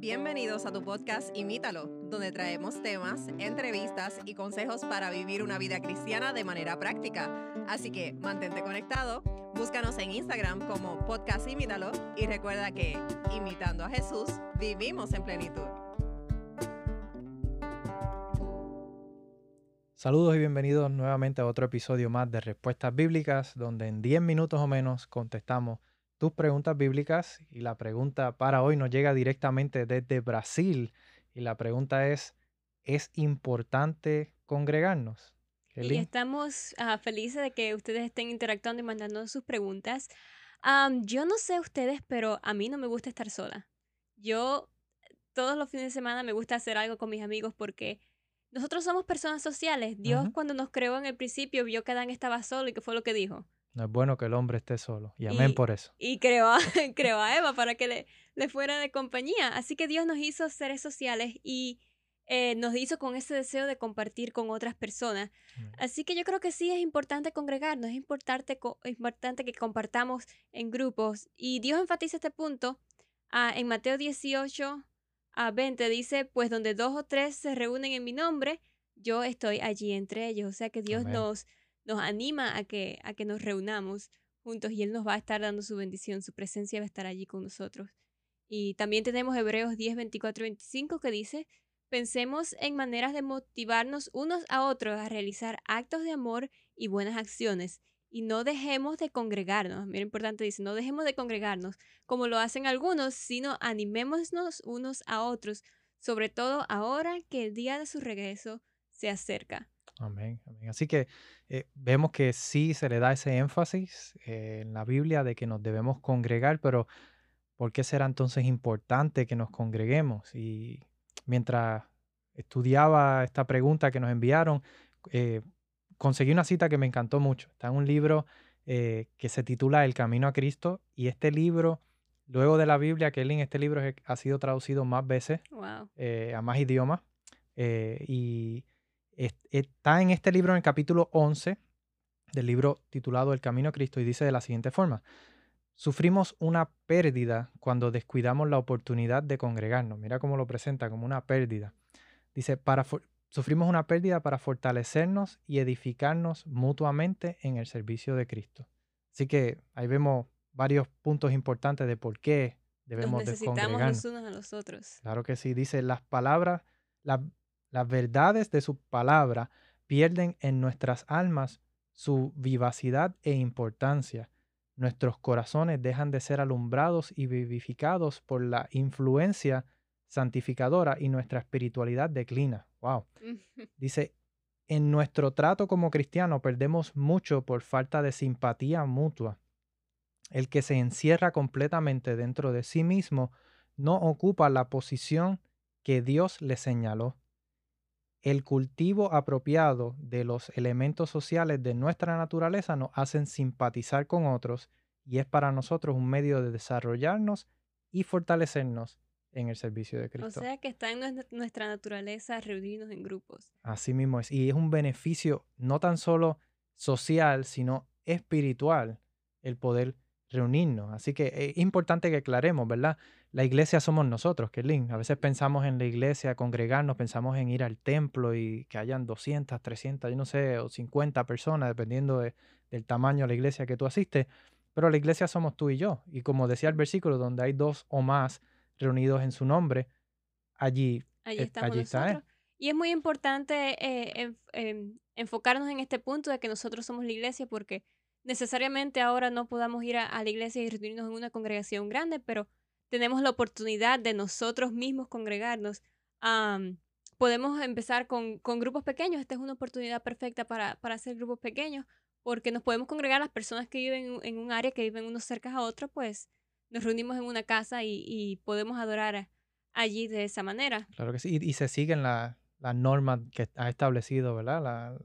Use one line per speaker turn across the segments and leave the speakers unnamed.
Bienvenidos a tu podcast Imítalo, donde traemos temas, entrevistas y consejos para vivir una vida cristiana de manera práctica. Así que mantente conectado, búscanos en Instagram como podcast Imítalo y recuerda que, imitando a Jesús, vivimos en plenitud.
Saludos y bienvenidos nuevamente a otro episodio más de Respuestas Bíblicas, donde en 10 minutos o menos contestamos tus preguntas bíblicas y la pregunta para hoy nos llega directamente desde Brasil y la pregunta es, ¿es importante congregarnos?
Y estamos ah, felices de que ustedes estén interactuando y mandando sus preguntas. yo no sé ustedes, pero a mí no me gusta estar sola. Yo todos los fines de semana me gusta hacer algo con mis amigos porque nosotros somos personas sociales. Dios cuando nos creó en el principio vio que Adán estaba solo y que fue lo que dijo.
No es bueno que el hombre esté solo. Y amén por eso.
Y creó a, creó a Eva para que le, le, fuera de compañía. Así que Dios nos hizo seres sociales y eh, nos hizo con ese deseo de compartir con otras personas. Mm. Así que yo creo que sí es importante congregarnos, es importante, importante que compartamos en grupos. Y Dios enfatiza este punto ah, en Mateo 18 a 20. Dice, pues donde dos o tres se reúnen en mi nombre, yo estoy allí entre ellos. O sea que Dios nos nos anima a que, a que nos reunamos juntos y Él nos va a estar dando su bendición, su presencia va a estar allí con nosotros. Y también tenemos Hebreos 10, 24 25 que dice, pensemos en maneras de motivarnos unos a otros a realizar actos de amor y buenas acciones y no dejemos de congregarnos. Mira, importante dice, no dejemos de congregarnos como lo hacen algunos, sino animémonos unos a otros, sobre todo ahora que el día de su regreso se acerca.
Amén, amén. Así que eh, vemos que sí se le da ese énfasis eh, en la Biblia de que nos debemos congregar, pero ¿por qué será entonces importante que nos congreguemos? Y mientras estudiaba esta pregunta que nos enviaron, eh, conseguí una cita que me encantó mucho. Está en un libro que se titula El Camino a Cristo y este libro, luego de la Biblia, que en este libro ha sido traducido más veces a más idiomas. y Está en este libro, en el capítulo 11 del libro titulado El Camino a Cristo, y dice de la siguiente forma, sufrimos una pérdida cuando descuidamos la oportunidad de congregarnos. Mira cómo lo presenta como una pérdida. Dice, para sufrimos una pérdida para fortalecernos y edificarnos mutuamente en el servicio de Cristo. Así que ahí vemos varios puntos importantes de por qué debemos
Nos necesitamos los unos a los otros.
Claro que sí, dice las palabras, las las verdades de su palabra pierden en nuestras almas su vivacidad e importancia. Nuestros corazones dejan de ser alumbrados y vivificados por la influencia santificadora y nuestra espiritualidad declina. Wow. Dice, en nuestro trato como cristiano perdemos mucho por falta de simpatía mutua. El que se encierra completamente dentro de sí mismo no ocupa la posición que Dios le señaló el cultivo apropiado de los elementos sociales de nuestra naturaleza nos hacen simpatizar con otros y es para nosotros un medio de desarrollarnos y fortalecernos en el servicio de Cristo.
O sea que está en nuestra naturaleza reunirnos en grupos.
Así mismo es. Y es un beneficio no tan solo social, sino espiritual el poder reunirnos. Así que es importante que aclaremos, ¿verdad? La iglesia somos nosotros, Kerlin. A veces pensamos en la iglesia, congregarnos, pensamos en ir al templo y que hayan 200, 300, yo no sé, o 50 personas, dependiendo del tamaño de la iglesia que tú asistes. Pero la iglesia somos tú y yo. Y como decía el versículo, donde hay dos o más reunidos en su nombre, allí,
allí, estamos nosotros. Y es muy importante eh, em, enfocarnos en este punto de que nosotros somos la iglesia porque necesariamente ahora no podamos ir a, la iglesia y reunirnos en una congregación grande, pero tenemos la oportunidad de nosotros mismos congregarnos. podemos empezar con, grupos pequeños. Esta es una oportunidad perfecta para, para, hacer grupos pequeños, porque nos podemos congregar las personas que viven en, un área, que viven unos cerca a otros, pues nos reunimos en una casa y, podemos adorar allí de esa manera.
Claro que sí, y, se siguen las normas que ha establecido, ¿verdad? La,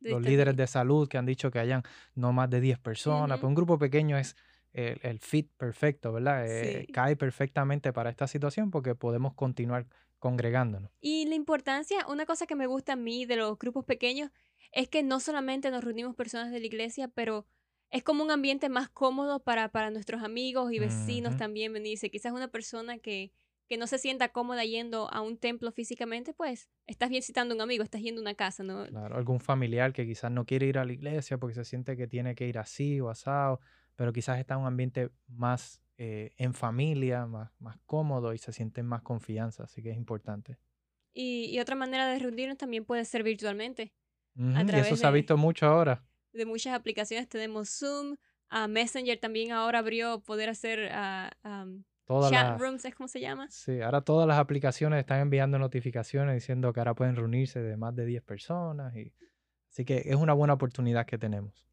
los líderes de salud que han dicho que hayan no más de 10 personas, pues un grupo pequeño es el, fit perfecto, ¿verdad? Eh, cae perfectamente para esta situación porque podemos continuar congregándonos.
Y la importancia, una cosa que me gusta a mí de los grupos pequeños es que no solamente nos reunimos personas de la iglesia, pero es como un ambiente más cómodo para, para nuestros amigos y vecinos también venirse. Quizás una persona que, que no se sienta cómoda yendo a un templo físicamente, pues estás visitando a un amigo, estás yendo a una casa, ¿no?
Claro, algún familiar que quizás no quiere ir a la iglesia porque se siente que tiene que ir así o asado, pero quizás está en un ambiente más eh, en familia, más, más cómodo y se siente más confianza, así que es importante.
Y, otra manera de reunirnos también puede ser virtualmente.
y eso se ha visto mucho ahora.
De muchas aplicaciones tenemos Zoom, a Messenger también ahora abrió poder hacer uh, chat rooms, ¿es como se llama?
Sí, ahora todas las aplicaciones están enviando notificaciones diciendo que ahora pueden reunirse de más de 10 personas. Y, así que es una buena oportunidad que tenemos.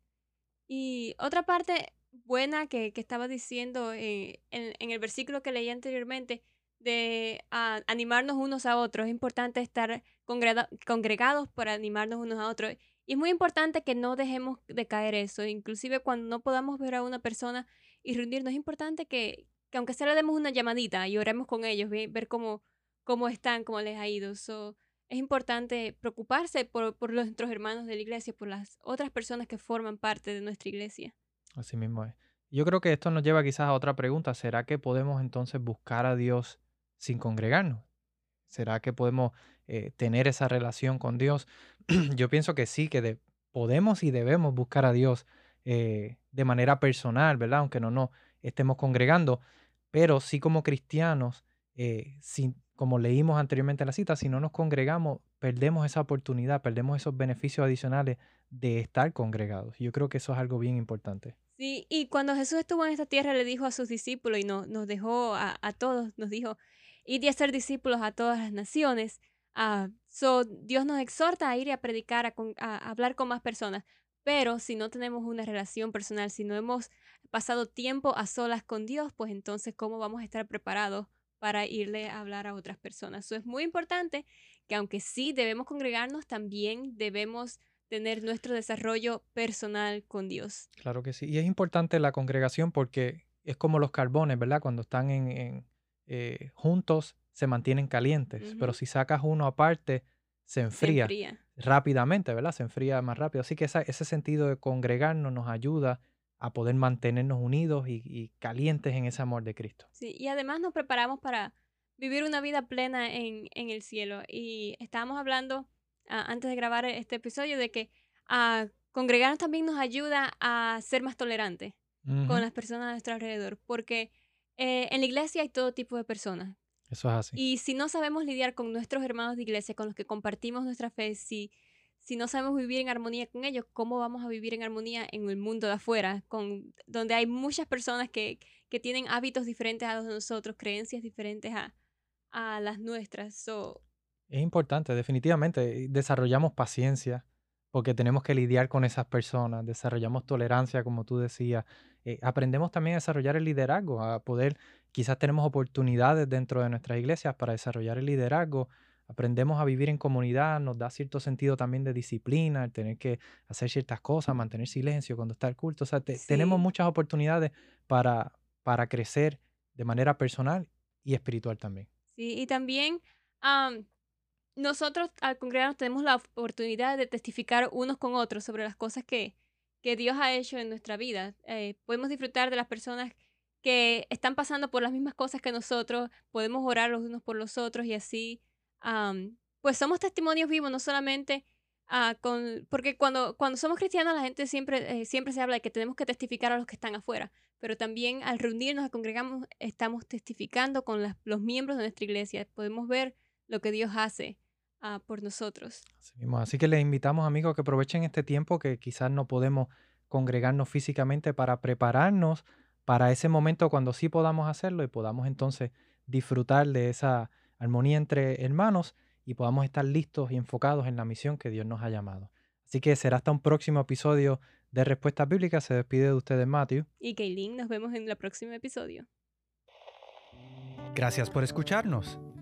Y otra parte buena que, que estaba diciendo eh, en, en, el versículo que leí anteriormente, de ah, animarnos unos a otros. Es importante estar congregados para animarnos unos a otros. Y es muy importante que no dejemos de caer eso. Inclusive cuando no podamos ver a una persona y reunirnos, es importante que, que aunque sea le demos una llamadita y oremos con ellos, ver cómo, cómo están, cómo les ha ido. So, es importante preocuparse por, por nuestros hermanos de la iglesia, por las otras personas que forman parte de nuestra iglesia.
Así mismo es. Yo creo que esto nos lleva quizás a otra pregunta. ¿Será que podemos entonces buscar a Dios sin congregarnos? ¿Será que podemos eh, tener esa relación con Dios? Yo pienso que sí, que podemos y debemos buscar a Dios eh, de manera personal, ¿verdad? Aunque no nos estemos congregando, pero sí como cristianos, eh, como leímos anteriormente en la cita, si no nos congregamos, perdemos esa oportunidad, perdemos esos beneficios adicionales de estar congregados. Yo creo que eso es algo bien importante.
Sí, y cuando Jesús estuvo en esta tierra, le dijo a sus discípulos y no, nos dejó a, a todos, nos dijo, y de hacer discípulos a todas las naciones. Uh, so, Dios nos exhorta a ir y a predicar, a, hablar con más personas. Pero si no tenemos una relación personal, si no hemos pasado tiempo a solas con Dios, pues entonces, ¿cómo vamos a estar preparados para irle a hablar a otras personas? Eso es muy importante que aunque sí debemos congregarnos, también debemos tener nuestro desarrollo personal con Dios.
Claro que sí. Y es importante la congregación porque es como los carbones, ¿verdad? Cuando están en, eh, juntos se mantienen calientes, pero si sacas uno aparte, se enfría, rápidamente, ¿verdad? Se enfría más rápido. Así que ese sentido de congregarnos nos ayuda a poder mantenernos unidos y, calientes en ese amor de Cristo.
Sí, y además nos preparamos para vivir una vida plena en, el cielo. Y estábamos hablando ah, antes de grabar este episodio de que ah, congregarnos también nos ayuda a ser más tolerantes con las personas a nuestro alrededor, porque eh, en la iglesia hay todo tipo de personas.
Eso es así.
Y si no sabemos lidiar con nuestros hermanos de iglesia, con los que compartimos nuestra fe, si, si no sabemos vivir en armonía con ellos, ¿cómo vamos a vivir en armonía en el mundo de afuera, con, donde hay muchas personas que, que tienen hábitos diferentes a los de nosotros, creencias diferentes a, a las nuestras?
Es importante, definitivamente. Desarrollamos paciencia porque tenemos que lidiar con esas personas, desarrollamos tolerancia, como tú decías, eh, aprendemos también a desarrollar el liderazgo, a poder, quizás tenemos oportunidades dentro de nuestras iglesias para desarrollar el liderazgo, aprendemos a vivir en comunidad, nos da cierto sentido también de disciplina, el tener que hacer ciertas cosas, mantener silencio cuando está el culto, o sea, tenemos muchas oportunidades para, para crecer de manera personal y espiritual también.
Sí, y también nosotros al congregarnos tenemos la oportunidad de testificar unos con otros sobre las cosas que, que Dios ha hecho en nuestra vida. Eh, podemos disfrutar de las personas que están pasando por las mismas cosas que nosotros, podemos orar los unos por los otros y así, pues somos testimonios vivos, no solamente uh, con, porque cuando, cuando somos cristianos la gente siempre, eh, siempre se habla de que tenemos que testificar a los que están afuera, pero también al reunirnos, al congregamos, estamos testificando con los miembros de nuestra iglesia, podemos ver lo que Dios hace Ah, por nosotros.
Así, que les invitamos amigos que aprovechen este tiempo que quizás no podemos congregarnos físicamente para prepararnos para ese momento cuando sí podamos hacerlo y podamos entonces disfrutar de esa armonía entre hermanos y podamos estar listos y enfocados en la misión que Dios nos ha llamado. Así que será hasta un próximo episodio de Respuestas Bíblicas. Se despide de ustedes Matthew.
Y Kaylin, nos vemos en el próximo episodio.
Gracias por escucharnos.